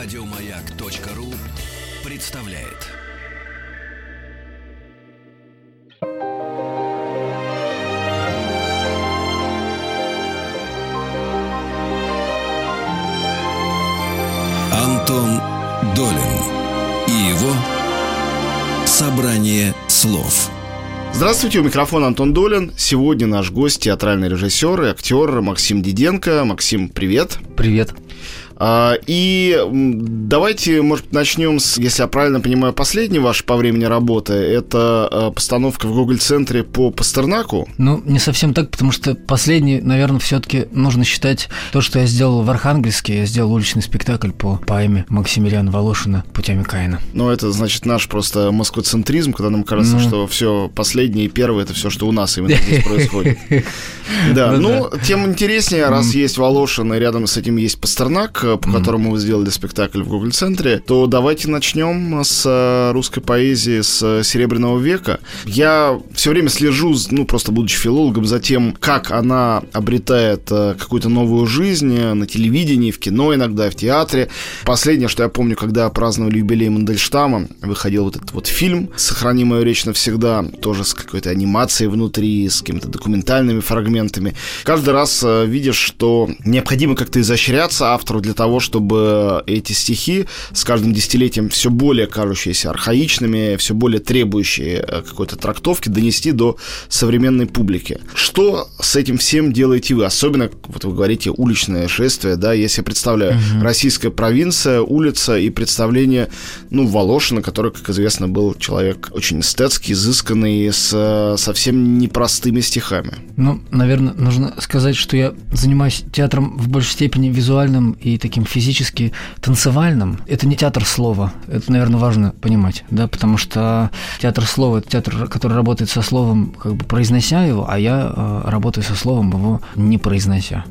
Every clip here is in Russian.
Радиомаяк.ру представляет. Антон Долин и его собрание слов. Здравствуйте, у микрофона Антон Долин. Сегодня наш гость, театральный режиссер и актер Максим Диденко. Максим, привет. Привет. А, и давайте, может, начнем с, если я правильно понимаю, последней вашей по времени работы. Это а, постановка в Google-центре по Пастернаку. Ну, не совсем так, потому что последний, наверное, все-таки нужно считать то, что я сделал в Архангельске. Я сделал уличный спектакль по поэме Максимилиана Волошина «Путями Каина». Ну, это значит наш просто москвоцентризм, когда нам кажется, ну... что все последнее и первое это все, что у нас именно здесь происходит. Да, ну, тем интереснее, раз есть Волошин, и рядом с этим есть Пастернак, по которому вы сделали спектакль в Google центре то давайте начнем с э, русской поэзии с Серебряного века. Я все время слежу, ну, просто будучи филологом, за тем, как она обретает э, какую-то новую жизнь э, на телевидении, в кино иногда, в театре. Последнее, что я помню, когда праздновали юбилей Мандельштама, выходил вот этот вот фильм «Сохрани мою речь навсегда», тоже с какой-то анимацией внутри, с какими-то документальными фрагментами. Каждый раз видишь, что необходимо как-то изощряться автору для того, чтобы эти стихи с каждым десятилетием все более кажущиеся архаичными, все более требующие э, какой-то трактовки донести до современной публики. Что с этим всем делаете вы? Особенно, вот вы говорите, уличное шествие, да, если я представляю, угу. российская провинция, улица и представление, ну, Волошина, который, как известно, был человек очень эстетский, изысканный, с э, совсем непростыми стихами. Ну, наверное, нужно сказать, что я занимаюсь театром в большей степени визуальным и таким физически танцевальным. Это не театр слова, это, наверное, важно понимать, да, потому что театр слова – это театр, который работает со словом, как бы произнося его, а я э, работаю со словом, его не произнося.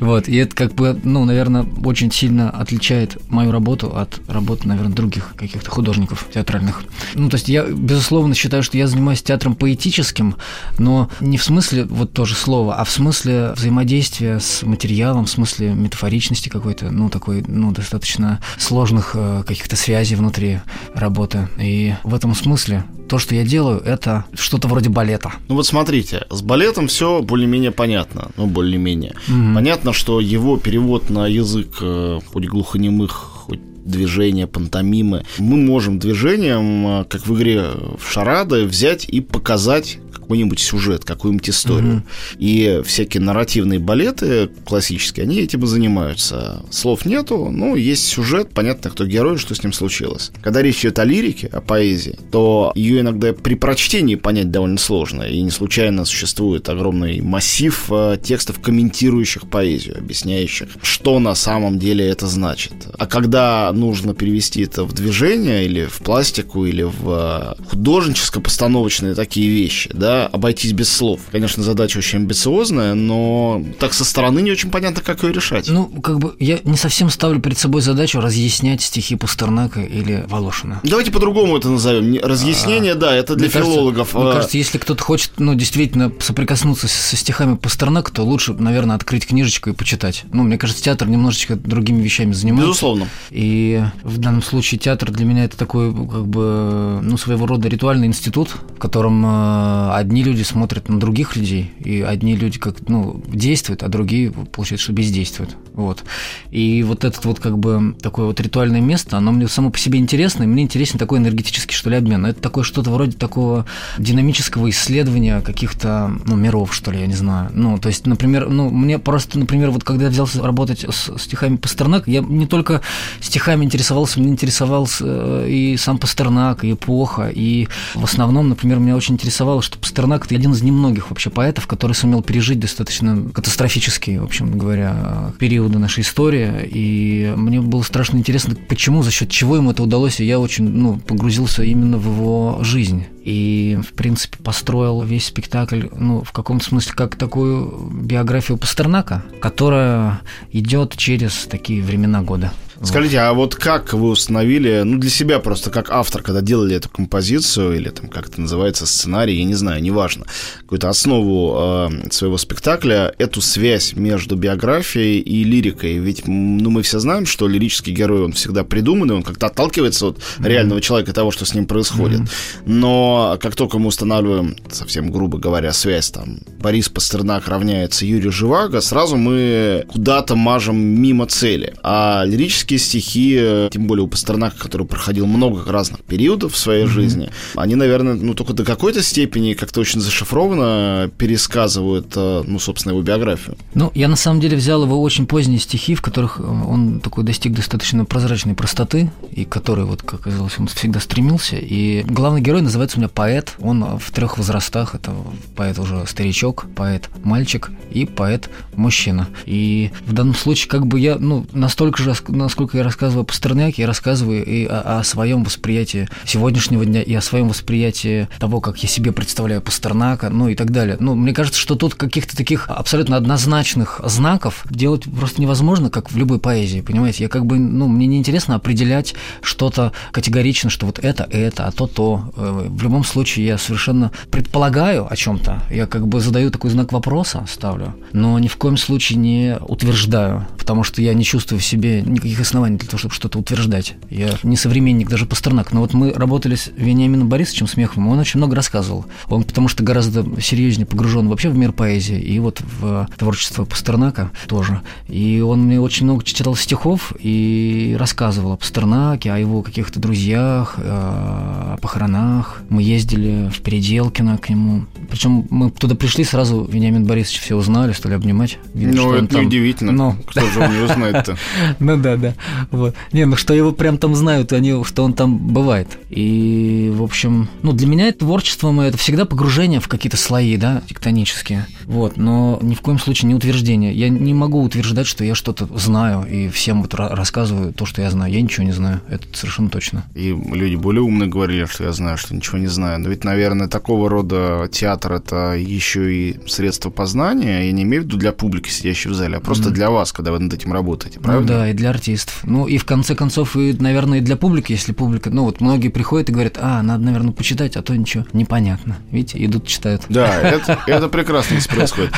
Вот, и это как бы, ну, наверное, очень сильно отличает мою работу от работы, наверное, других каких-то художников театральных. Ну, то есть я, безусловно, считаю, что я занимаюсь театром поэтическим, но не в смысле вот тоже слова, а в смысле взаимодействия с материалом, в смысле метафоричности какой-то, ну, такой, ну, достаточно сложных э, каких-то связей внутри работы. И в этом смысле то, что я делаю, это что-то вроде балета. Ну вот смотрите, с балетом все более-менее понятно. Ну, более-менее. Mm-hmm. Понятно, что его перевод на язык э, хоть глухонемых, хоть движения, пантомимы. Мы можем движением, э, как в игре в шарады, взять и показать какой-нибудь сюжет, какую-нибудь историю. Mm-hmm. И всякие нарративные балеты классические, они этим и занимаются. Слов нету, ну, есть сюжет, понятно, кто герой, что с ним случилось. Когда речь идет о лирике, о поэзии, то ее иногда при прочтении понять довольно сложно. И не случайно существует огромный массив э, текстов, комментирующих поэзию, объясняющих, что на самом деле это значит. А когда нужно перевести это в движение или в пластику, или в э, художническо-постановочные такие вещи, да, обойтись без слов. Конечно, задача очень амбициозная, но так со стороны не очень понятно, как ее решать. Ну, как бы я не совсем ставлю перед собой задачу разъяснять стихи Пастернака или Волошина. Давайте по-другому это назовем. Разъяснение, а, да, это для филологов. Кажется, мне кажется, если кто-то хочет, ну, действительно соприкоснуться со стихами Пастернака, то лучше, наверное, открыть книжечку и почитать. Ну, мне кажется, театр немножечко другими вещами занимается. Безусловно. И в данном случае театр для меня это такой, как бы, ну, своего рода ритуальный институт, в котором э, одни люди смотрят на других людей, и одни люди как ну, действуют, а другие, получается, что бездействуют. Вот. И вот этот вот как бы такое вот ритуальное место, оно мне само по себе интересно, и мне интересен такой энергетический, что ли, обмен. Это такое что-то вроде такого динамического исследования каких-то, ну, миров, что ли, я не знаю. Ну, то есть, например, ну, мне просто, например, вот когда я взялся работать с стихами Пастернака, я не только стихами интересовался, мне интересовался э, и сам Пастернак, и эпоха, и в основном, например, меня очень интересовало, что Пастернак – это один из немногих вообще поэтов, который сумел пережить достаточно катастрофические, в общем говоря, периоды нашей истории. И мне было страшно интересно, почему, за счет чего ему это удалось. И я очень ну, погрузился именно в его жизнь. И, в принципе, построил весь спектакль, ну, в каком-то смысле, как такую биографию Пастернака, которая идет через такие времена года. Скажите, а вот как вы установили, ну, для себя просто, как автор, когда делали эту композицию, или там, как это называется, сценарий, я не знаю, неважно, какую-то основу э, своего спектакля, эту связь между биографией и лирикой? Ведь, ну, мы все знаем, что лирический герой, он всегда придуманный, он как-то отталкивается от реального человека, того, что с ним происходит. Но как только мы устанавливаем, совсем грубо говоря, связь, там, Борис Пастернак равняется Юрию Живаго, сразу мы куда-то мажем мимо цели. А лирические стихи, тем более у Пастернака, который проходил много разных периодов в своей mm-hmm. жизни, они, наверное, ну, только до какой-то степени как-то очень зашифрованно пересказывают, э, ну, собственно, его биографию. Ну, я на самом деле взял его очень поздние стихи, в которых он такой достиг достаточно прозрачной простоты, и который, вот, как оказалось, он всегда стремился. И главный герой называется у меня поэт. Он в трех возрастах. Это поэт уже старичок, поэт мальчик и поэт мужчина. И в данном случае, как бы я, ну, настолько же, насколько я рассказываю о Пастернаке, я рассказываю и о, о своем восприятии сегодняшнего дня, и о своем восприятии того, как я себе представляю Пастернака, ну и так далее. Ну, мне кажется, что тут каких-то таких абсолютно однозначных знаков делать просто невозможно, как в любой поэзии, понимаете? Я как бы, ну, мне неинтересно определять что-то категорично, что вот это, это, а то, то. Э, в любом случае я совершенно предполагаю о чем-то. Я как бы задаю такой знак вопроса, ставлю, но ни в коем случае не утверждаю, потому что я не чувствую в себе никаких оснований для того, чтобы что-то утверждать. Я не современник, даже Пастернак. Но вот мы работали с Вениамином Борисовичем Смеховым, он очень много рассказывал. Он потому что гораздо серьезнее погружен вообще в мир поэзии и вот в творчество Пастернака тоже. И он мне очень много читал стихов и рассказывал о Пастернаке, о его каких-то друзьях, о похоронах. Мы ездили в Переделкино к нему. Причем мы туда пришли, сразу Вениамин Борисович все узнали, стали обнимать. Видно, ну, это там... неудивительно. Но... Ну. Кто же не узнает-то? Ну да, да. Вот. Не, ну что его прям там знают, они, что он там бывает. И, в общем, ну для меня это творчество мое, это всегда погружение в какие-то слои, да, тектонические. Вот, но ни в коем случае не утверждение. Я не могу утверждать, что я что-то знаю и всем вот рассказываю то, что я знаю. Я ничего не знаю, это совершенно точно. И люди более умные говорили, что я знаю, что ничего не знаю. Но ведь, наверное, такого рода театр это еще и средство познания. Я не имею в виду для публики, сидящей в зале, а просто mm. для вас, когда вы над этим работаете, правда? Ну да, и для артистов. Ну и в конце концов, и, наверное, и для публики, если публика, ну вот многие приходят и говорят, а, надо, наверное, почитать, а то ничего непонятно. Видите, идут читают. Да, это, это прекрасно если происходит.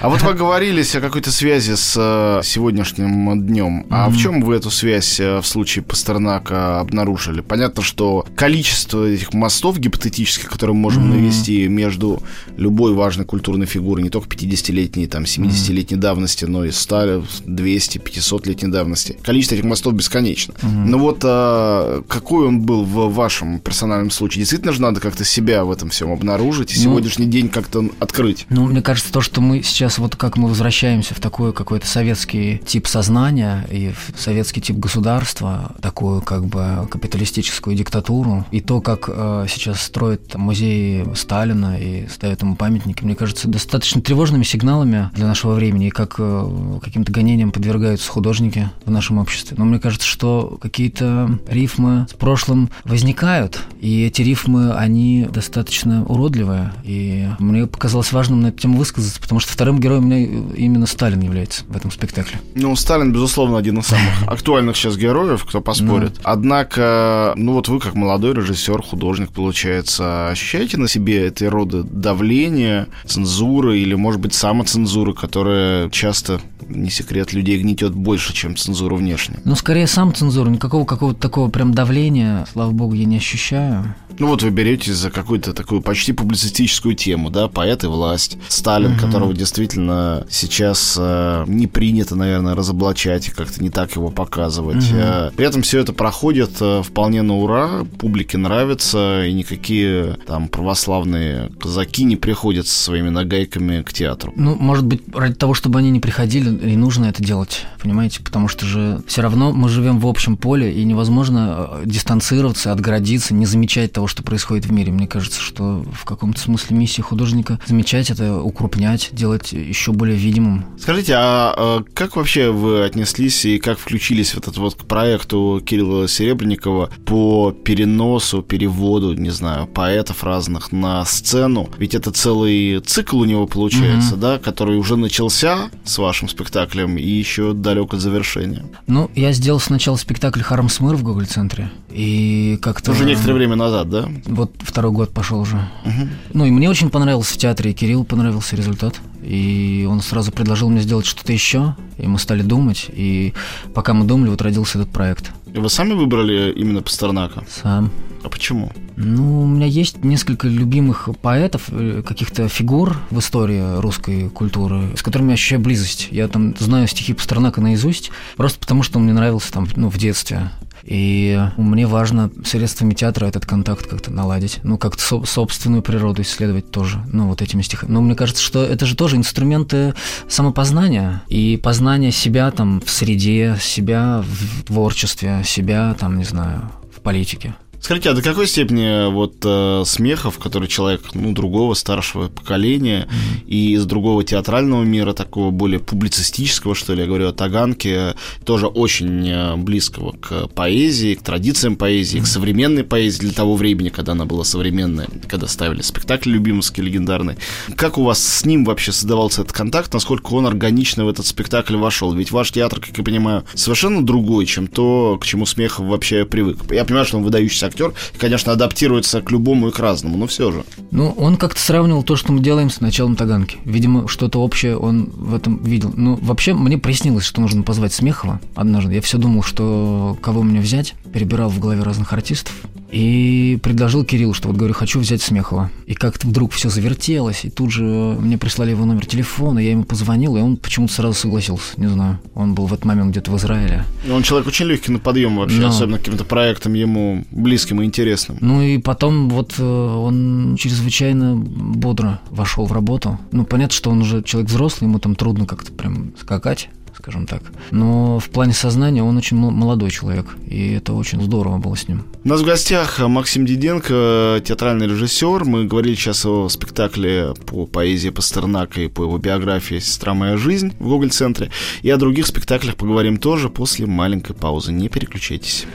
А вот вы говорили о какой-то связи с э, сегодняшним днем. А в чем вы эту связь э, в случае Пастернака обнаружили? Понятно, что количество этих мостов гипотетических, которые мы можем навести между любой важной культурной фигурой, не только 50-летней, там, 70-летней давности, но и 100, 200, 500-летней давности. Количество этих мостов бесконечно. Но вот а, какой он был в вашем персональном случае? Действительно же надо как-то себя в этом всем обнаружить и ну, сегодняшний день как-то открыть. Ну, мне кажется, то, что мы сейчас вот как мы возвращаемся в такой какой-то советский тип сознания и в советский тип государства, такую как бы капиталистическую диктатуру, и то, как э, сейчас строят музей Сталина и ставят ему памятники, мне кажется, достаточно тревожными сигналами для нашего времени, и как э, каким-то гонениям подвергаются художники в нашем обществе. Но мне кажется, что какие-то рифмы с прошлым возникают, и эти рифмы, они достаточно уродливые, и мне показалось важным на эту тему высказаться, потому что вторым героем у меня именно Сталин является в этом спектакле. Ну, Сталин, безусловно, один из самых актуальных сейчас героев, кто поспорит. Однако, ну вот вы, как молодой режиссер, художник, получается, ощущаете на себе этой рода давление, цензуры или, может быть, самоцензуры, которая часто, не секрет, людей гнетет больше, чем цензура внешняя? Ну, скорее самоцензура, никакого какого-то такого прям давления, слава богу, я не ощущаю. Ну вот вы берете за какую-то такую почти публицистическую тему, да, поэт и власть, Сталин, угу. которого действительно сейчас э, не принято, наверное, разоблачать и как-то не так его показывать. Угу. Э, при этом все это проходит э, вполне на ура, публике нравится, и никакие там православные казаки не приходят со своими нагайками к театру. Ну, может быть, ради того, чтобы они не приходили, и нужно это делать, понимаете, потому что же все равно мы живем в общем поле, и невозможно э, дистанцироваться, отгородиться, не замечать того, что происходит в мире. Мне кажется, что в каком-то смысле миссия художника замечать это, укрупнять, делать еще более видимым. Скажите, а, а как вообще вы отнеслись и как включились в этот вот к проекту Кирилла Серебренникова по переносу, переводу, не знаю, поэтов разных на сцену? Ведь это целый цикл у него получается, mm-hmm. да, который уже начался с вашим спектаклем и еще далек от завершения. Ну, я сделал сначала спектакль «Хармс Мыр» в Гоголь-центре, и как-то... Уже некоторое время назад, да? Вот второй год пошел уже. Угу. Ну, и мне очень понравился в театре, и Кирилл понравился результат. И он сразу предложил мне сделать что-то еще, и мы стали думать, и пока мы думали, вот родился этот проект. И вы сами выбрали именно Пастернака? Сам. А почему? Ну, у меня есть несколько любимых поэтов, э, каких-то фигур в истории русской культуры, с которыми я ощущаю близость. Я там знаю стихи Пастернака наизусть, просто потому что он мне нравился там, ну, в детстве. И мне важно средствами театра этот контакт как-то наладить, ну, как-то со- собственную природу исследовать тоже, ну, вот этими стихами. Но мне кажется, что это же тоже инструменты самопознания и познания себя там в среде, себя в творчестве, себя там, не знаю, в политике. Скажите, а до какой степени вот э, смехов, который человек, ну, другого, старшего поколения mm-hmm. и из другого театрального мира, такого более публицистического, что ли, я говорю о Таганке, тоже очень э, близкого к поэзии, к традициям поэзии, mm-hmm. к современной поэзии для того времени, когда она была современная, когда ставили спектакль любимовский легендарный. Как у вас с ним вообще создавался этот контакт, насколько он органично в этот спектакль вошел? Ведь ваш театр, как я понимаю, совершенно другой, чем то, к чему Смехов вообще привык. Я понимаю, что он выдающийся актер, конечно, адаптируется к любому и к разному, но все же. Ну, он как-то сравнивал то, что мы делаем с началом Таганки. Видимо, что-то общее он в этом видел. Ну, вообще, мне приснилось, что нужно позвать Смехова однажды. Я все думал, что кого мне взять, перебирал в голове разных артистов. И предложил Кириллу, что вот говорю, хочу взять Смехова. И как-то вдруг все завертелось, и тут же мне прислали его номер телефона, я ему позвонил, и он почему-то сразу согласился, не знаю. Он был в этот момент где-то в Израиле. Он человек очень легкий на подъем вообще, Но... особенно каким-то проектом ему близким и интересным. Ну и потом вот э, он чрезвычайно бодро вошел в работу. Ну, понятно, что он уже человек взрослый, ему там трудно как-то прям скакать скажем так. Но в плане сознания он очень молодой человек, и это очень здорово было с ним. У нас в гостях Максим Диденко, театральный режиссер. Мы говорили сейчас о спектакле по поэзии Пастернака и по его биографии «Сестра моя жизнь» в Гоголь-центре. И о других спектаклях поговорим тоже после маленькой паузы. Не переключайтесь.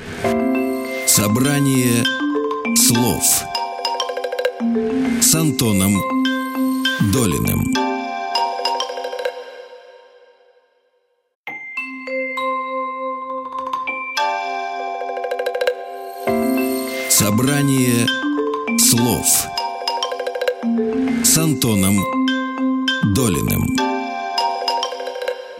Собрание слов с Антоном Долиным. Собрание слов с Антоном Долиным.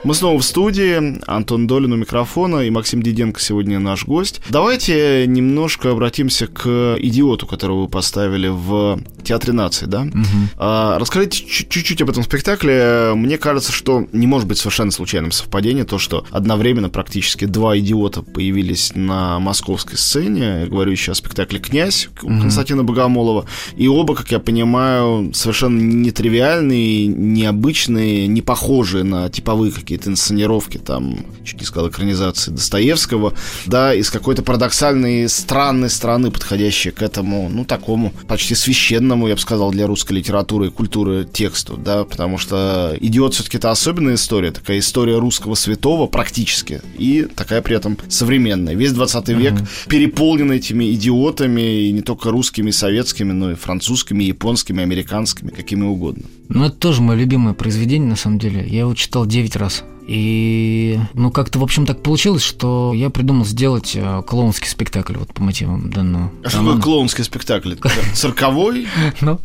Мы снова в студии. Антон Долин у микрофона и Максим Диденко сегодня наш гость. Давайте немножко обратимся к идиоту, которого вы поставили в Театре нации, да? Угу. А, расскажите чуть-чуть об этом спектакле. Мне кажется, что не может быть совершенно случайным совпадение то, что одновременно практически два идиота появились на московской сцене. Я говорю еще о спектакле «Князь» угу. Константина Богомолова. И оба, как я понимаю, совершенно нетривиальные, необычные, не похожие на типовые какие-то инсценировки, там, чуть не сказал, экранизации Достоевского, да, из какой-то парадоксальной, странной страны, подходящей к этому, ну, такому почти священному, я бы сказал, для русской литературы и культуры тексту, да, потому что «Идиот» все-таки это особенная история, такая история русского святого практически, и такая при этом современная. Весь 20 век mm-hmm. переполнен этими идиотами, и не только русскими, советскими, но и французскими, японскими, американскими, какими угодно. Ну, это тоже мое любимое произведение, на самом деле. Я его читал 9 раз. И, ну, как-то, в общем, так получилось, что я придумал сделать э, клоунский спектакль вот по мотивам данного. А что такое клоунский спектакль? Цирковой? Ну,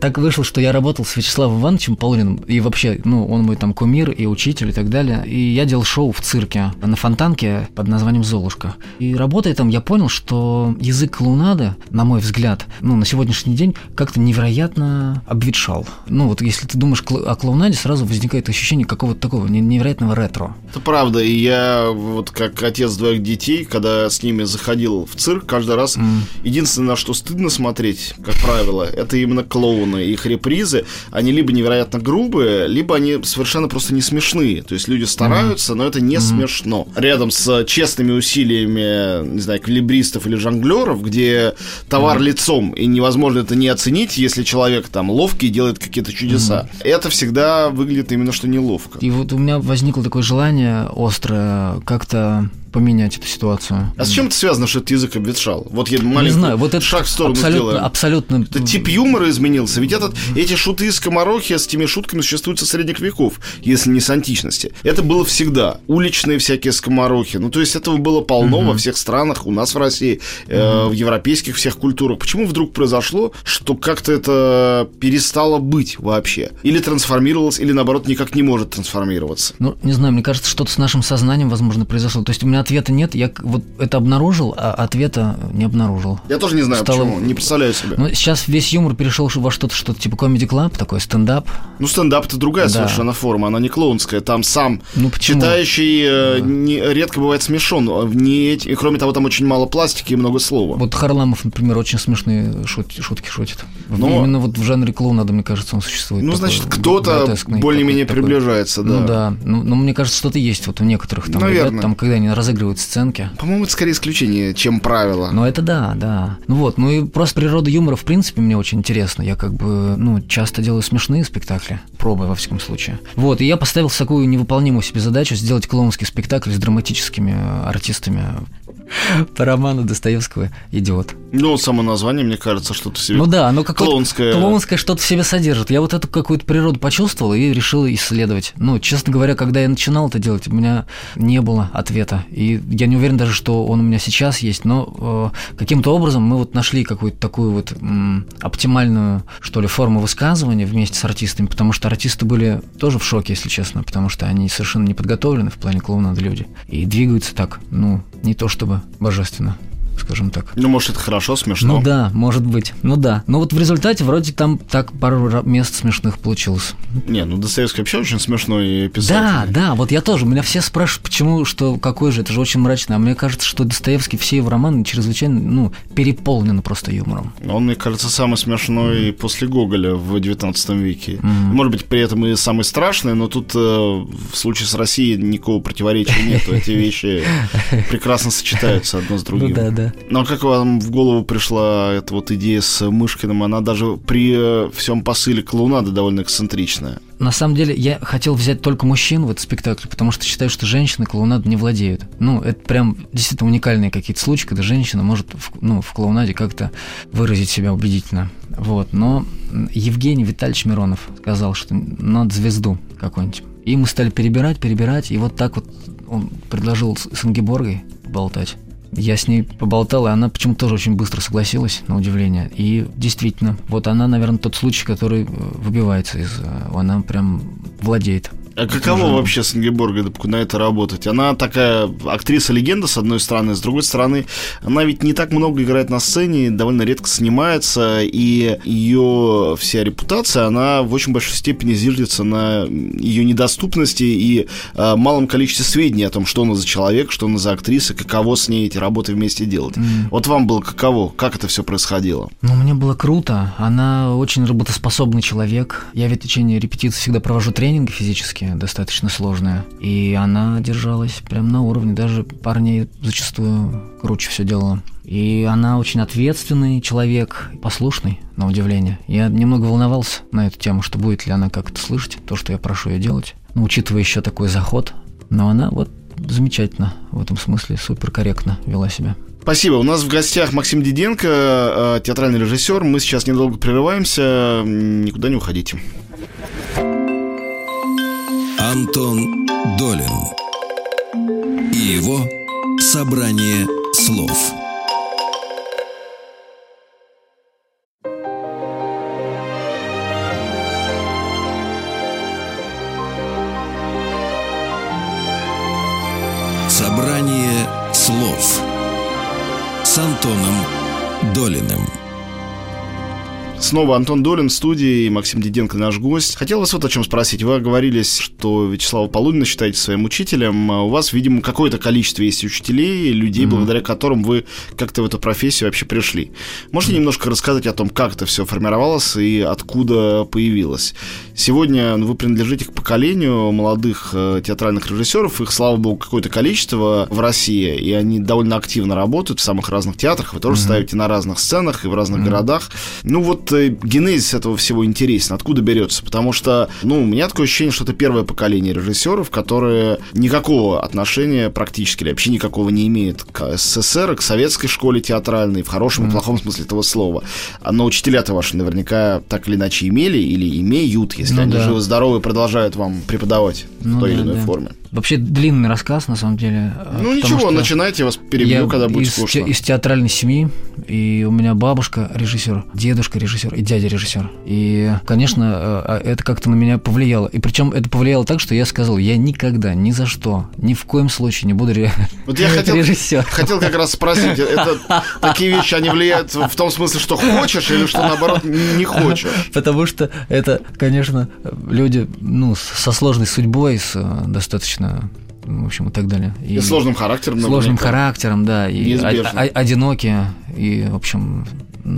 так вышло, что я работал с Вячеславом Ивановичем Полуниным, и вообще, ну, он мой там кумир и учитель и так далее. И я делал шоу в цирке на Фонтанке под названием «Золушка». И работая там, я понял, что язык клоунады, на мой взгляд, ну, на сегодняшний день как-то невероятно обветшал. Ну, вот если ты думаешь о клоунаде, сразу возникает ощущение какого-то такого невероятного типичного ретро. Это правда, и я вот как отец двоих детей, когда с ними заходил в цирк, каждый раз mm. единственное, на что стыдно смотреть, как правило, это именно клоуны. Их репризы, они либо невероятно грубые, либо они совершенно просто не смешные. То есть люди стараются, mm. но это не mm. смешно. Рядом с честными усилиями, не знаю, квилибристов или жонглеров, где товар mm. лицом, и невозможно это не оценить, если человек там ловкий делает какие-то чудеса. Mm. Это всегда выглядит именно что неловко. И вот у меня возникло такое желание острое как-то поменять эту ситуацию. А с чем это связано, что этот язык обветшал? Вот я маленький Не знаю, вот это шаг в сторону абсолютно, сделаем. абсолютно... Это тип юмора изменился. Ведь этот, эти шуты из скоморохи с теми шутками существуют со средних веков, если не с античности. Это было всегда. Уличные всякие скоморохи. Ну, то есть этого было полно угу. во всех странах, у нас в России, э, в европейских всех культурах. Почему вдруг произошло, что как-то это перестало быть вообще? Или трансформировалось, или наоборот никак не может трансформироваться? Ну, не знаю, мне кажется, что-то с нашим сознанием, возможно, произошло. То есть у меня ответа нет. Я вот это обнаружил, а ответа не обнаружил. Я тоже не знаю, Стало... почему. Не представляю себе. Ну, сейчас весь юмор перешел во что-то, что-то типа комедий клаб, такой стендап. Ну, стендап это другая да. совершенно форма, она не клоунская. Там сам ну, читающий э, да. не, редко бывает смешон. Не, и кроме того, там очень мало пластики и много слова. Вот Харламов, например, очень смешные шут, шутки шутит. Но... Именно вот в жанре клоунада, мне кажется, он существует. Ну, значит, кто-то более-менее приближается, да. Ну да. Ну, но мне кажется, что-то есть вот у некоторых там Наверное. ребят, там, когда они разыгрывают сценки. По-моему, это скорее исключение, чем правило. Ну, это да, да. Ну вот, ну и просто природа юмора, в принципе, мне очень интересна. Я как бы, ну, часто делаю смешные спектакли, пробую, во всяком случае. Вот, и я поставил такую невыполнимую себе задачу сделать клоунский спектакль с драматическими артистами по роману Достоевского «Идиот». Ну, само название, мне кажется, что-то себе Ну да, оно какое-то клоунское... клоунское что-то в себе содержит. Я вот эту какую-то природу почувствовал и решил исследовать. Ну, честно говоря, когда я начинал это делать, у меня не было ответа. И я не уверен даже, что он у меня сейчас есть, но э, каким-то образом мы вот нашли какую-то такую вот м, оптимальную, что ли, форму высказывания вместе с артистами, потому что артисты были тоже в шоке, если честно, потому что они совершенно не подготовлены в плане клоунада люди. И двигаются так, ну, не то чтобы божественно скажем так. Ну, может, это хорошо, смешно. Ну да, может быть. Ну да. Но вот в результате вроде там так пару мест смешных получилось. Не, ну Достоевский вообще очень смешной писатель. Да, да, вот я тоже. Меня все спрашивают, почему, что какой же, это же очень мрачно. А мне кажется, что Достоевский все его романы чрезвычайно, ну, переполнены просто юмором. Он, мне кажется, самый смешной mm. после Гоголя в 19 веке. Mm. Может быть, при этом и самый страшный, но тут э, в случае с Россией никакого противоречия нет. Эти вещи прекрасно сочетаются одно с другим. Ну да, да. Но как вам в голову пришла эта вот идея с Мышкиным? Она даже при всем посыле клоунады довольно эксцентричная. На самом деле, я хотел взять только мужчин в этот спектакль, потому что считаю, что женщины клоунаду не владеют. Ну, это прям действительно уникальные какие-то случаи, когда женщина может в, ну, в клоунаде как-то выразить себя убедительно. Вот. Но Евгений Витальевич Миронов сказал, что надо звезду какую-нибудь. И мы стали перебирать, перебирать, и вот так вот он предложил с Ингеборгой поболтать. Я с ней поболтал, и она почему-то тоже очень быстро согласилась, на удивление. И действительно, вот она, наверное, тот случай, который э, выбивается из... Э, она прям владеет а каково уже... вообще с Ингеборгой на это работать? Она такая актриса-легенда, с одной стороны, с другой стороны, она ведь не так много играет на сцене, довольно редко снимается, и ее вся репутация, она в очень большой степени зиждется на ее недоступности и э, малом количестве сведений о том, что она за человек, что она за актриса, каково с ней эти работы вместе делать. Mm. Вот вам было каково? Как это все происходило? Ну, мне было круто. Она очень работоспособный человек. Я ведь в течение репетиции всегда провожу тренинги достаточно сложная. И она держалась прям на уровне, даже парней зачастую круче все делала. И она очень ответственный человек, послушный, на удивление. Я немного волновался на эту тему, что будет ли она как-то слышать, то, что я прошу ее делать. Ну, учитывая еще такой заход. Но она вот замечательно в этом смысле, супер корректно вела себя. Спасибо. У нас в гостях Максим Диденко, э, театральный режиссер. Мы сейчас недолго прерываемся. Никуда не уходите. Антон Долин и его собрание слов. Собрание слов с Антоном Долиным. Снова Антон Долин в студии, Максим Диденко наш гость. Хотел вас вот о чем спросить. Вы оговорились, что Вячеслава Полунина считаете своим учителем. А у вас, видимо, какое-то количество есть учителей, людей, mm-hmm. благодаря которым вы как-то в эту профессию вообще пришли. Можете mm-hmm. немножко рассказать о том, как это все формировалось и откуда появилось? Сегодня вы принадлежите к поколению молодых э, театральных режиссеров. Их, слава богу, какое-то количество в России, и они довольно активно работают в самых разных театрах. Вы тоже mm-hmm. ставите на разных сценах и в разных mm-hmm. городах. Ну вот э, генезис этого всего интересен, откуда берется? Потому что, ну, у меня такое ощущение, что это первое поколение режиссеров, которые никакого отношения практически или вообще никакого не имеют к СССР, к советской школе театральной, в хорошем mm-hmm. и плохом смысле этого слова. Но учителя-то ваши наверняка так или иначе имели или имеют, если ну, они да. живы-здоровы, продолжают вам преподавать ну, в той да, или иной да. форме. Вообще длинный рассказ, на самом деле. Э, ну ничего, начинайте, я вас перебью, я когда будет из, скучно. из театральной семьи, и у меня бабушка режиссер, дедушка режиссер и дядя режиссер. И, конечно, э, а это как-то на меня повлияло. И причем это повлияло так, что я сказал, я никогда, ни за что, ни в коем случае не буду ре... вот я хотел, режиссером. Хотел как раз спросить, это такие вещи, они влияют в том смысле, что хочешь, или что наоборот не хочешь? Потому что это, конечно, люди ну, со сложной судьбой, с э, достаточно в общем, и так далее. И, и сложным характером. Сложным наверняка. характером, да. И одинокие, и, в общем,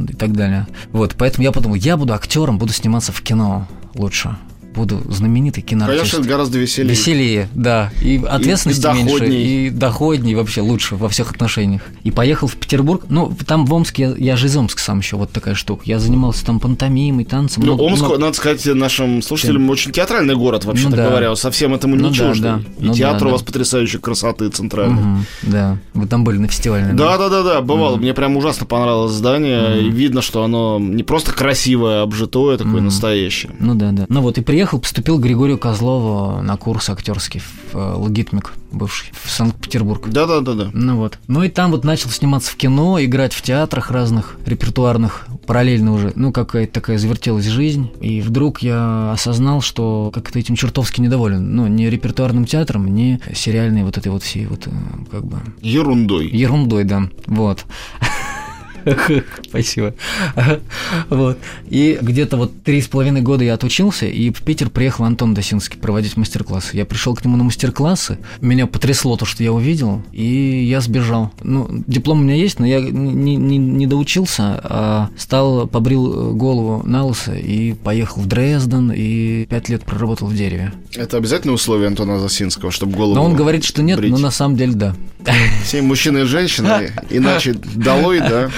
и так далее. Вот, поэтому я подумал, я буду актером, буду сниматься в кино лучше буду знаменитый киноартист. Конечно, это гораздо веселее. Веселее, да. И ответственности и, и меньше, и доходней вообще лучше во всех отношениях. И поехал в Петербург. Ну, там в Омске, я, я же из Омска сам еще, вот такая штука. Я занимался там пантомимой, танцем. Ну, Омск, много... надо сказать нашим слушателям, Тем... очень театральный город, вообще-то ну, да. говоря. Со всем этому не ну, чуждый. Да, да. И ну, театр да, у вас да. потрясающей красоты центральный. Угу, да. Вы там были на фестивале, Да, да, да, да, бывало. Угу. Мне прям ужасно понравилось здание. Угу. И видно, что оно не просто красивое, обжитое, такое угу. настоящее. Ну да, да. Ну вот и приехал, поступил Григорий Григорию Козлову на курс актерский в э, Логитмик бывший, в Санкт-Петербург. Да-да-да-да. Ну вот. Ну и там вот начал сниматься в кино, играть в театрах разных, репертуарных, параллельно уже. Ну, какая-то такая завертелась жизнь. И вдруг я осознал, что как-то этим чертовски недоволен. Ну, не репертуарным театром, не сериальной вот этой вот всей вот э, как бы... Ерундой. Ерундой, да. Вот. Спасибо. Вот. И где-то вот три с половиной года я отучился, и в Питер приехал Антон Досинский проводить мастер-классы. Я пришел к нему на мастер-классы, меня потрясло то, что я увидел, и я сбежал. Ну, диплом у меня есть, но я не, не, не доучился, а стал, побрил голову на лысо и поехал в Дрезден, и пять лет проработал в дереве. Это обязательное условие Антона Досинского, чтобы голову Но он говорит, что нет, брить. но на самом деле да. Все мужчины и женщины, иначе долой, да?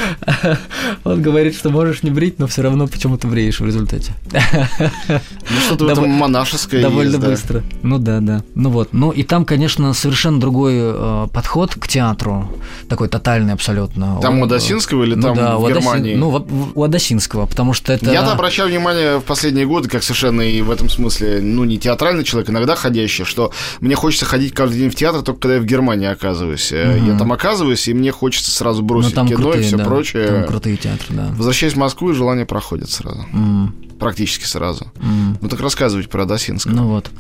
Он говорит, что можешь не брить, но все равно почему-то бреешь в результате. Ну, что-то в этом монашеское Довольно быстро. Ну да, да. Ну вот. Ну и там, конечно, совершенно другой э, подход к театру. Такой тотальный абсолютно. Там у Адасинского или ну там в Германии? Ну, у Адасинского, потому что это... Я-то обращаю внимание в последние годы, как совершенно и в этом смысле, ну, не театральный человек, иногда ходящий, что мне хочется ходить каждый день в театр, только когда я в Германии оказываюсь. Я там оказываюсь, и мне хочется сразу бросить кино и все прочее прочее. Там крутые театры, да. Возвращаясь в Москву, и желание проходит сразу. Mm практически сразу. Mm. Ну так рассказывать про Досинского. Ну вот.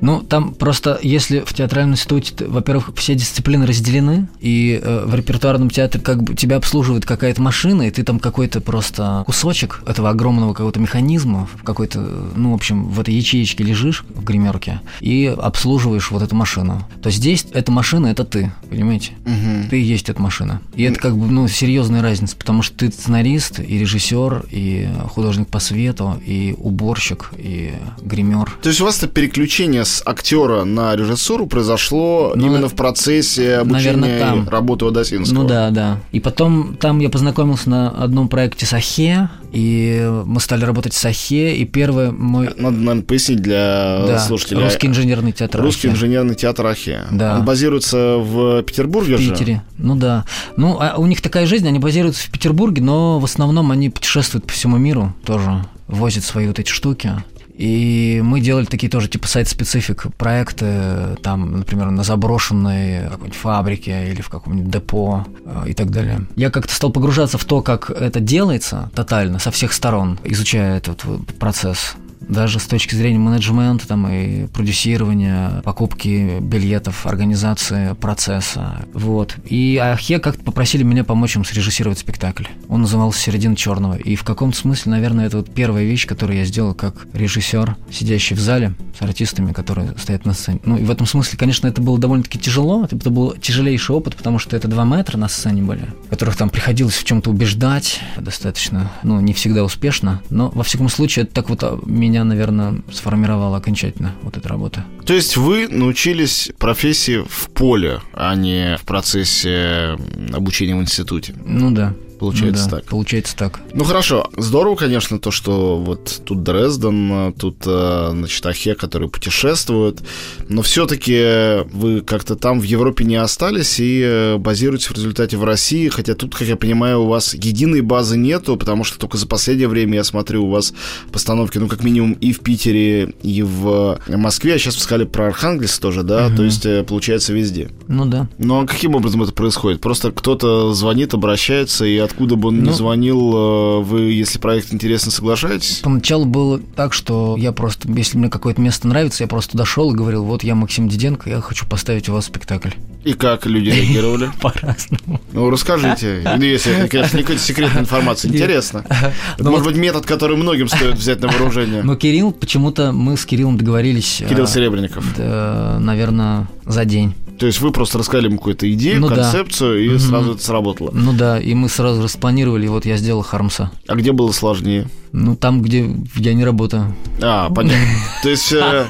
Ну там просто, если в театральном институте, во-первых, все дисциплины разделены, и э, в репертуарном театре как бы тебя обслуживает какая-то машина, и ты там какой-то просто кусочек этого огромного какого-то механизма, в какой-то, ну, в общем, в этой ячеечке лежишь в гримерке и обслуживаешь вот эту машину. То здесь эта машина – это ты, понимаете? Mm-hmm. Ты и есть эта машина. И это как бы, ну, серьезная разница, потому что ты сценарист и режиссер, и художник по свету, и уборщик, и гример. То есть у вас это переключение с актера на режиссуру произошло ну, именно в процессе обучения наверное, там. работы Водосинского? Ну да, да. И потом там я познакомился на одном проекте с Ахе, и мы стали работать с Ахе, и первый мой... Надо, наверное, пояснить для да, слушателей. Русский инженерный театр Русский Ахе. инженерный театр Ахе. Да. Он базируется в Петербурге в Питере. Же? Ну да. Ну, а у них такая жизнь, они базируются в Петербурге, но в основном они путешествуют по всему миру тоже возит свои вот эти штуки. И мы делали такие тоже типа сайт-специфик проекты, там, например, на заброшенной какой-нибудь фабрике или в каком-нибудь депо э, и так далее. Я как-то стал погружаться в то, как это делается тотально, со всех сторон, изучая этот процесс Даже с точки зрения менеджмента там, и продюсирования, покупки билетов, организации процесса. Вот. И Ахе как-то попросили меня помочь им срежиссировать спектакль. Он назывался «Середина черного». И в каком-то смысле, наверное, это вот первая вещь, которую я сделал как режиссер, сидящий в зале с артистами, которые стоят на сцене. Ну, и в этом смысле, конечно, это было довольно-таки тяжело. Это был тяжелейший опыт, потому что это два метра на сцене были, которых там приходилось в чем-то убеждать достаточно, ну, не всегда успешно. Но, во всяком случае, это так вот а, меня, наверное, сформировало окончательно вот эта работа. То есть вы научились профессии в поле, а не в процессе обучения в институте? Ну да. Получается ну, да, так. Получается так. Ну хорошо, здорово, конечно, то, что вот тут Дрезден, тут, э, значит, Ахе, которые путешествуют, но все-таки вы как-то там в Европе не остались и э, базируетесь в результате в России, хотя тут, как я понимаю, у вас единой базы нету, потому что только за последнее время я смотрю, у вас постановки, ну, как минимум, и в Питере, и в Москве, а сейчас вы сказали про Архангельск тоже, да, угу. то есть, э, получается, везде. Ну да. Ну а каким образом это происходит? Просто кто-то звонит, обращается и откуда бы он ну, ни звонил, э, вы, если проект интересно, соглашаетесь? Поначалу было так, что я просто, если мне какое-то место нравится, я просто дошел и говорил, вот я Максим Диденко, я хочу поставить у вас спектакль. И как люди реагировали? По-разному. Ну, расскажите. Или если это, конечно, не какая-то секретная информация. Интересно. Это, ну может быть, метод, который многим стоит взять на вооружение. Но Кирилл, почему-то мы с Кириллом договорились... Кирилл а, Серебренников. Наверное, за день. То есть вы просто рассказали ему какую-то идею, ну, концепцию, да. и угу. сразу это сработало. Ну да, и мы сразу распланировали, и вот я сделал Хармса. А где было сложнее? Ну, там, где я не работаю. А, понятно. То есть э,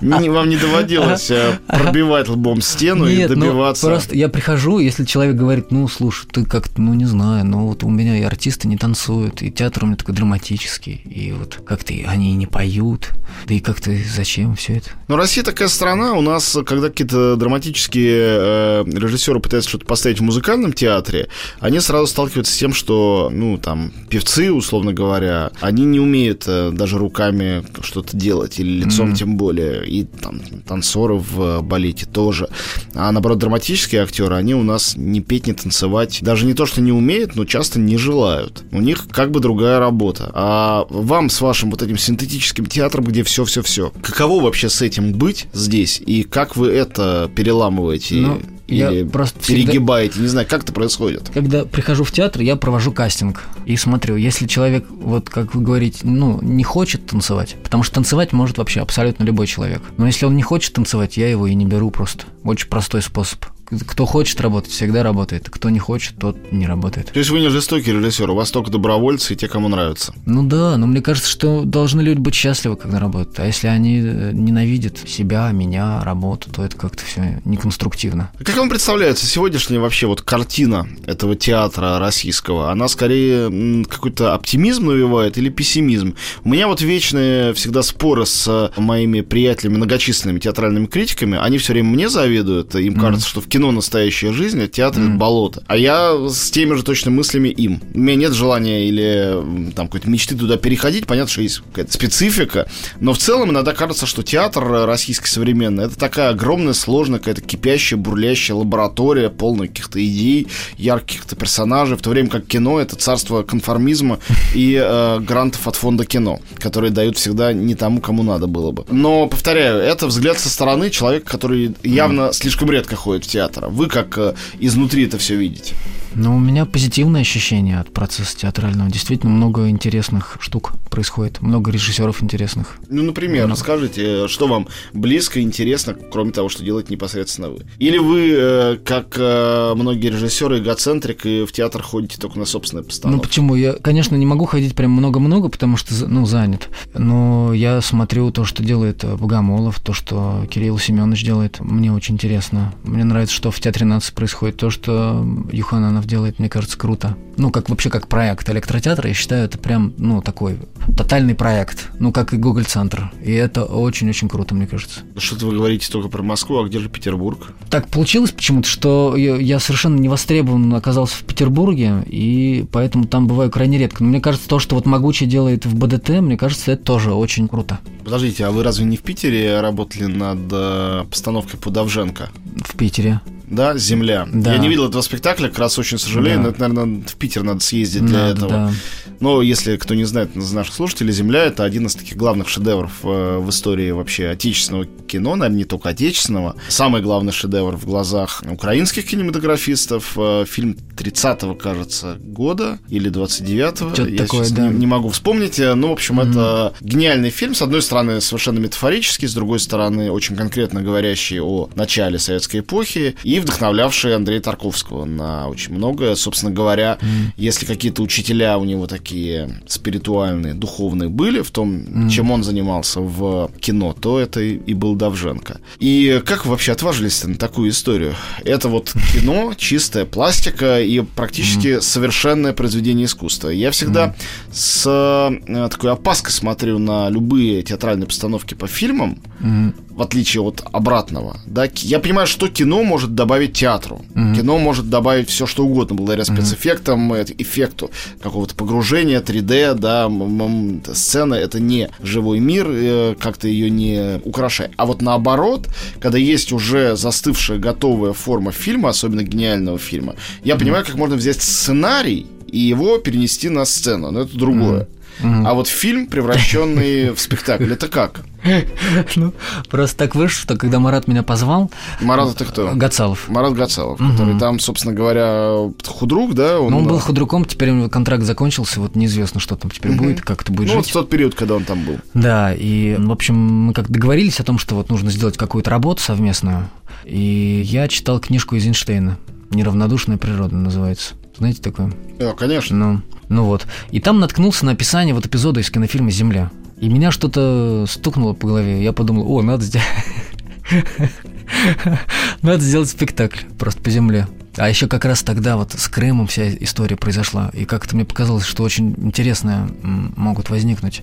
вам не доводилось э, пробивать лбом стену и ну, добиваться? просто я прихожу, если человек говорит, ну, слушай, ты как-то, ну, не знаю, ну, вот у меня и артисты не танцуют, и театр у меня такой драматический, и вот как-то они не поют, да и как-то зачем все это? Ну, Россия такая страна, у нас, когда какие-то драматические э, режиссеры пытаются что-то поставить в музыкальном театре, они сразу сталкиваются с тем, что, ну, там, певцы, условно говоря, говоря, они не умеют э, даже руками что-то делать, или лицом mm-hmm. тем более, и там танцоры в балете тоже. А наоборот, драматические актеры, они у нас не петь, не танцевать, даже не то, что не умеют, но часто не желают. У них как бы другая работа. А вам с вашим вот этим синтетическим театром, где все-все-все, каково вообще с этим быть здесь, и как вы это переламываете? Ну, или я просто перегибаете, всегда... не знаю, как это происходит. Когда прихожу в театр, я провожу кастинг и смотрю, если человек, вот как вы говорите, ну, не хочет танцевать, потому что танцевать может вообще абсолютно любой человек. Но если он не хочет танцевать, я его и не беру просто. Очень простой способ кто хочет работать, всегда работает. Кто не хочет, тот не работает. То есть вы не жестокий режиссер, у вас только добровольцы и те, кому нравится. Ну да, но мне кажется, что должны люди быть счастливы, когда работают. А если они э, ненавидят себя, меня, работу, то это как-то все неконструктивно. Как вам представляется сегодняшняя вообще вот картина этого театра российского? Она скорее какой-то оптимизм навевает или пессимизм? У меня вот вечные всегда споры с моими приятелями, многочисленными театральными критиками. Они все время мне завидуют, им mm-hmm. кажется, что в кино настоящая жизнь, а театр mm. болото. А я с теми же точно мыслями им. У меня нет желания или там какой-то мечты туда переходить. Понятно, что есть какая-то специфика. Но в целом иногда кажется, что театр российский современный это такая огромная, сложная, какая-то кипящая, бурлящая лаборатория, полная каких-то идей, ярких каких-то персонажей, в то время как кино это царство конформизма и э, грантов от фонда кино, которые дают всегда не тому, кому надо было бы. Но, повторяю, это взгляд со стороны человека, который явно mm. слишком редко ходит в театр театра? Вы как э, изнутри это все видите? Ну, у меня позитивное ощущение от процесса театрального. Действительно, много интересных штук происходит, много режиссеров интересных. Ну, например, много. расскажите, что вам близко, интересно, кроме того, что делать непосредственно вы? Или вы, э, как э, многие режиссеры, эгоцентрик, и в театр ходите только на собственные постановки? Ну, почему? Я, конечно, не могу ходить прям много-много, потому что, ну, занят. Но я смотрю то, что делает Богомолов, то, что Кирилл Семенович делает. Мне очень интересно. Мне нравится, что в Театре нации происходит, то, что Юхананов Романов делает, мне кажется, круто. Ну, как вообще как проект электротеатра, я считаю, это прям, ну, такой тотальный проект, ну, как и Google Центр. И это очень-очень круто, мне кажется. Что-то вы говорите только про Москву, а где же Петербург? Так получилось почему-то, что я, я совершенно не востребован оказался в Петербурге, и поэтому там бываю крайне редко. Но мне кажется, то, что вот Могучий делает в БДТ, мне кажется, это тоже очень круто. Подождите, а вы разве не в Питере работали над э, постановкой Пудовженко? В Питере. Да, «Земля». Да. Я не видел этого спектакля, как раз очень сожалею, Да. но это, наверное, в Питер надо съездить для Надо, этого. да. Но если кто не знает из наших слушателей, «Земля» — это один из таких главных шедевров э, в истории вообще отечественного кино, наверное, не только отечественного. Самый главный шедевр в глазах украинских кинематографистов. Э, Фильм 30-го, кажется, года или 29-го. Что-то Я такое, да. не, не могу вспомнить. Э, Ну, в общем, это гениальный фильм. С одной стороны, совершенно метафорический, с другой стороны, очень конкретно говорящий о начале советской эпохи и вдохновлявший Андрея Тарковского на очень многое. Собственно говоря, если какие-то учителя у него такие спиритуальные, духовные были в том, чем он занимался в кино, то это и и был Давженко. И как вы вообще отважились на такую историю? Это вот кино, чистая пластика и практически совершенное произведение искусства. Я всегда с э, такой опаской смотрю на любые театральные постановки по фильмам, в отличие от обратного. Да, я понимаю, что кино может добавить театру. Кино может добавить все, что угодно, благодаря спецэффектам, э, эффекту какого-то погружения, 3D, да, сцена это не живой мир, э, как-то ее не украшай. А вот наоборот, когда есть уже застывшая готовая форма фильма, особенно гениального фильма, я понимаю, как можно взять сценарий и его перенести на сцену. Но это другое. А вот фильм, превращенный в спектакль, это как? Ну, просто так вышло, что когда Марат меня позвал, Марат, это кто? Гацалов, Марат Гацалов, который там, собственно говоря, худрук, да? ну, он был худруком, теперь у него контракт закончился, вот неизвестно, что там теперь будет, как это будет Ну, вот жить. в тот период, когда он там был. Да, и, в общем, мы как договорились о том, что вот нужно сделать какую-то работу совместную, и я читал книжку Эйзенштейна «Неравнодушная природа» называется. Знаете такое? Да, конечно. Ну, ну вот. И там наткнулся на описание вот эпизода из кинофильма «Земля». И меня что-то стукнуло по голове. Я подумал, о, надо сделать... Надо сделать спектакль просто по земле. А еще как раз тогда вот с Крымом вся история произошла. И как-то мне показалось, что очень интересные м, могут возникнуть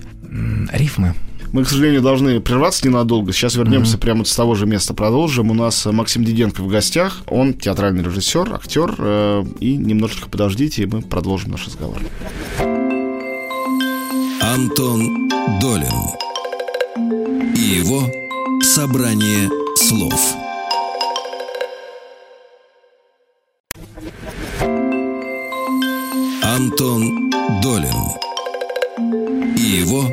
рифмы. Мы, к сожалению, должны прерваться ненадолго. Сейчас вернемся прямо вот с того же места, продолжим. У нас Максим Диденко в гостях. Он театральный режиссер, актер. э, И немножечко подождите, и мы продолжим наш разговор. Антон Долин и его собрание слов. Антон Долин и его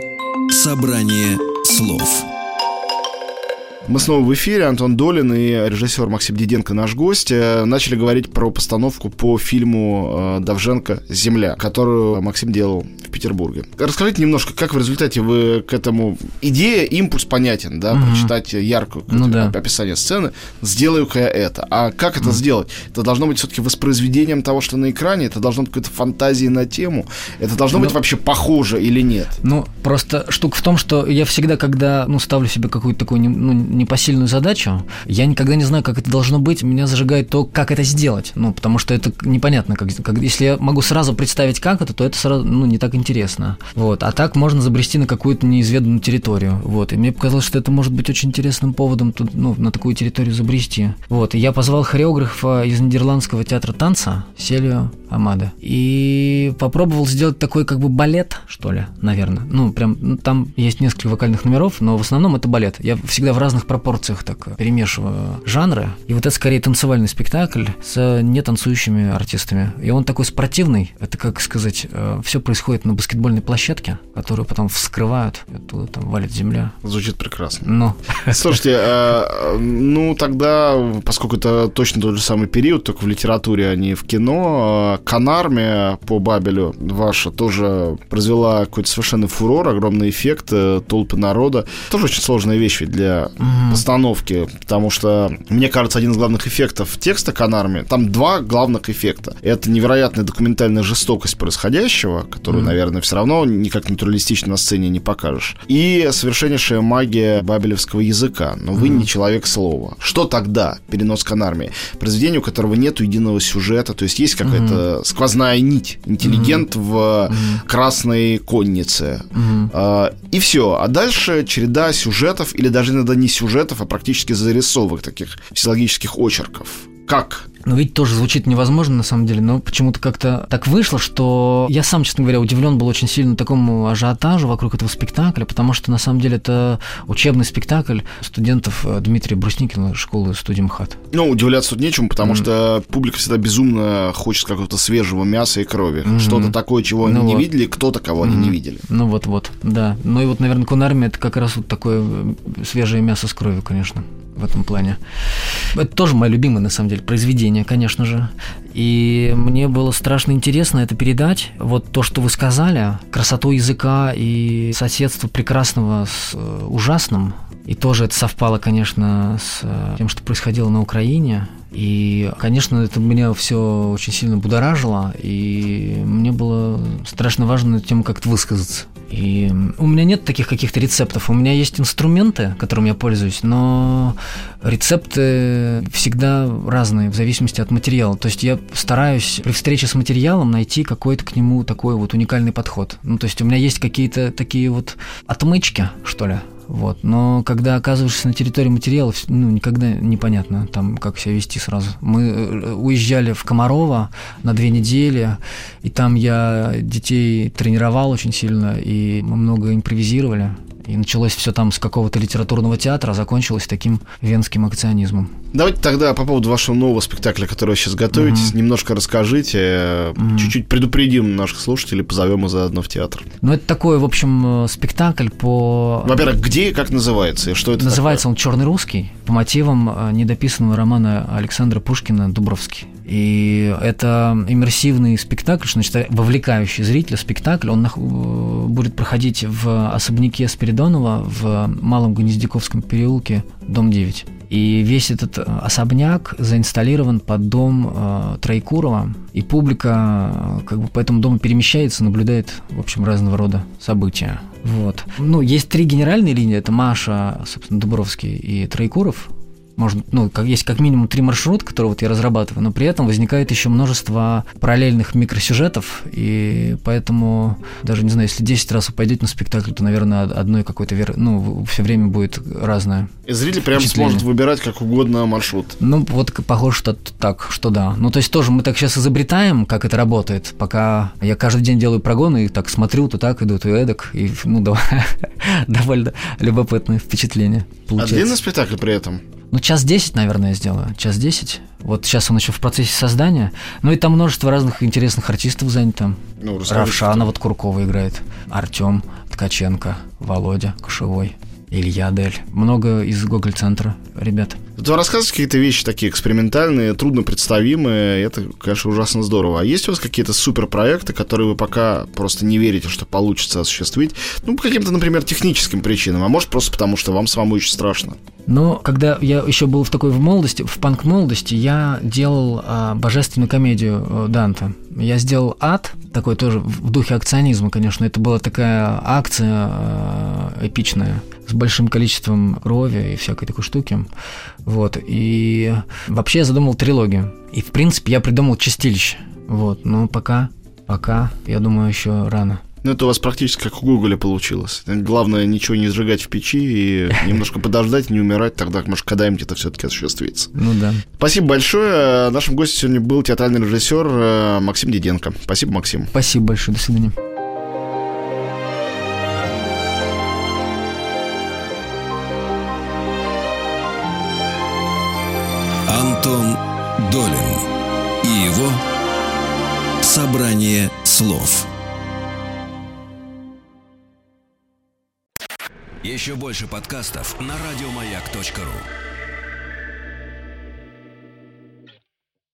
собрание слов. Мы снова в эфире. Антон Долин и режиссер Максим Диденко наш гость. Э, Начали говорить про постановку по фильму э, Давженко «Земля», которую Максим делал в Петербурге. Расскажите немножко, как в результате вы к этому... Идея, импульс понятен, да, прочитать яркое Ну да. описание сцены. Сделаю-ка я это. А как это сделать? Это должно быть все-таки воспроизведением того, что на экране? Это должно быть какой-то фантазией на тему? Это должно быть вообще похоже или нет? Ну, просто штука в том, что я всегда, когда ну, ставлю себе какую-то такую ну, непосильную задачу, я никогда не знаю, как это должно быть. Меня зажигает то, как это сделать. Ну, потому что это непонятно. Как, как- если я могу сразу представить, как это, то это сразу ну, не так интересно. Вот. А так можно забрести на какую-то неизведанную территорию. Вот. И мне показалось, что это может быть очень интересным поводом тут, ну, на такую территорию забрести. Вот. И я позвал хореографа из Нидерландского театра танца Селию Амада. И попробовал сделать такой как бы балет, что ли, наверное. Ну, прям, ну, там есть несколько вокальных номеров, но в основном это балет. Я всегда в разных пропорциях так перемешиваю жанры. И вот это скорее танцевальный спектакль с нетанцующими артистами. И он такой спортивный. Это, как сказать, все происходит на баскетбольной площадке, которую потом вскрывают, и оттуда там валит земля. Звучит прекрасно. Ну, Слушайте, э, ну тогда, поскольку это точно тот же самый период, только в литературе, а не в кино, э, Канарме по Бабелю ваша тоже произвела какой-то совершенно фурор, огромный эффект, э, толпы народа. Тоже очень сложная вещь ведь для постановки, потому что, мне кажется, один из главных эффектов текста Канарме, там два главных эффекта. Это невероятная документальная жестокость происходящего, которую, наверное, все равно никак натуралистично на сцене не покажешь. И совершеннейшая магия бабелевского языка. Но вы не человек слова. Что тогда перенос Канарме? Произведение, у которого нет единого сюжета, то есть есть какая-то сквозная нить. Интеллигент в красной коннице. А, И все. А дальше череда сюжетов, или даже иногда не сюжетов, а практически зарисовок таких психологических очерков Как? Ну, ведь тоже звучит невозможно, на самом деле, но почему-то как-то так вышло, что я сам, честно говоря, удивлен был очень сильно такому ажиотажу вокруг этого спектакля, потому что, на самом деле, это учебный спектакль студентов э, Дмитрия Брусникина школы студии МХАТ. Ну, удивляться тут нечему, потому mm. что публика всегда безумно хочет какого-то свежего мяса и крови. Mm-hmm. Что-то такое, чего ну они вот. не видели, кто-то, кого mm-hmm. они не видели. Ну, вот-вот, да. Ну, и вот, наверное, Кунарми – это как раз вот такое свежее мясо с кровью, конечно в этом плане. Это тоже мое любимое, на самом деле, произведение, конечно же. И мне было страшно интересно это передать. Вот то, что вы сказали, красоту языка и соседство прекрасного с э, ужасным. И тоже это совпало, конечно, с э, тем, что происходило на Украине. И, конечно, это меня все очень сильно будоражило, и мне было страшно важно на тему как-то высказаться. И у меня нет таких каких-то рецептов. У меня есть инструменты, которыми я пользуюсь, но рецепты всегда разные в зависимости от материала. То есть я стараюсь при встрече с материалом найти какой-то к нему такой вот уникальный подход. Ну, то есть у меня есть какие-то такие вот отмычки, что ли, вот. Но когда оказываешься на территории материалов, ну, никогда непонятно, там, как себя вести сразу. Мы э, уезжали в Комарова на две недели, и там я детей тренировал очень сильно, и мы много импровизировали. И началось все там с какого-то литературного театра, а закончилось таким венским акционизмом. Давайте тогда по поводу вашего нового спектакля, который вы сейчас готовитесь, mm-hmm. немножко расскажите, mm-hmm. чуть-чуть предупредим наших слушателей, позовем их заодно в театр. Ну, это такой, в общем, э, спектакль по... Во-первых, где и как называется, и что это Называется такое? он «Черный русский» по мотивам э, недописанного романа Александра Пушкина «Дубровский». И это иммерсивный спектакль, значит, вовлекающий зрителя спектакль. Он э, будет проходить в особняке Спиридонова в Малом Гнездяковском переулке, дом 9. И весь этот э, особняк заинсталлирован под дом э, Троекурова, и публика э, как бы по этому дому перемещается, наблюдает, в общем, разного рода события. Вот. Ну, есть три генеральные линии, это Маша, собственно, Дубровский и Троекуров, можно, ну, как, есть как минимум три маршрута, которые вот я разрабатываю, но при этом возникает еще множество параллельных микросюжетов, и поэтому даже, не знаю, если 10 раз вы пойдете на спектакль, то, наверное, одной какой-то, вер... ну, все время будет разное. И зритель прям сможет выбирать как угодно маршрут. Ну, вот похоже, что так, что да. Ну, то есть тоже мы так сейчас изобретаем, как это работает, пока я каждый день делаю прогоны и так смотрю, то так иду, то эдак, и, ну, довольно любопытное впечатление получается. А длинный спектакль при этом? Ну, час десять, наверное, я сделаю. Час десять. Вот сейчас он еще в процессе создания. Ну и там множество разных интересных артистов занято. Ну, Равшана вот Куркова играет. Артем Ткаченко, Володя Кошевой. Илья Дель. Много из Гоголь-центра ребят. Вы рассказываете какие-то вещи такие экспериментальные, трудно представимые, это, конечно, ужасно здорово. А есть у вас какие-то суперпроекты, которые вы пока просто не верите, что получится осуществить? Ну, по каким-то, например, техническим причинам, а может просто потому, что вам самому очень страшно? Но когда я еще был в такой в молодости, в панк-молодости, я делал а, божественную комедию а, Данта. Я сделал ад, такой тоже в духе акционизма, конечно. Это была такая акция а, эпичная с большим количеством крови и всякой такой штуки. Вот. И вообще я задумал трилогию. И, в принципе, я придумал чистилище. Вот. Но пока, пока, я думаю, еще рано. Ну, это у вас практически как у Гоголя получилось. Главное, ничего не сжигать в печи и немножко подождать, не умирать, тогда, может, когда-нибудь это все-таки осуществится. Ну да. Спасибо большое. Нашим гостем сегодня был театральный режиссер э, Максим Диденко. Спасибо, Максим. Спасибо большое. До свидания. Антон Долин и его «Собрание слов». Еще больше подкастов на радиомаяк.ру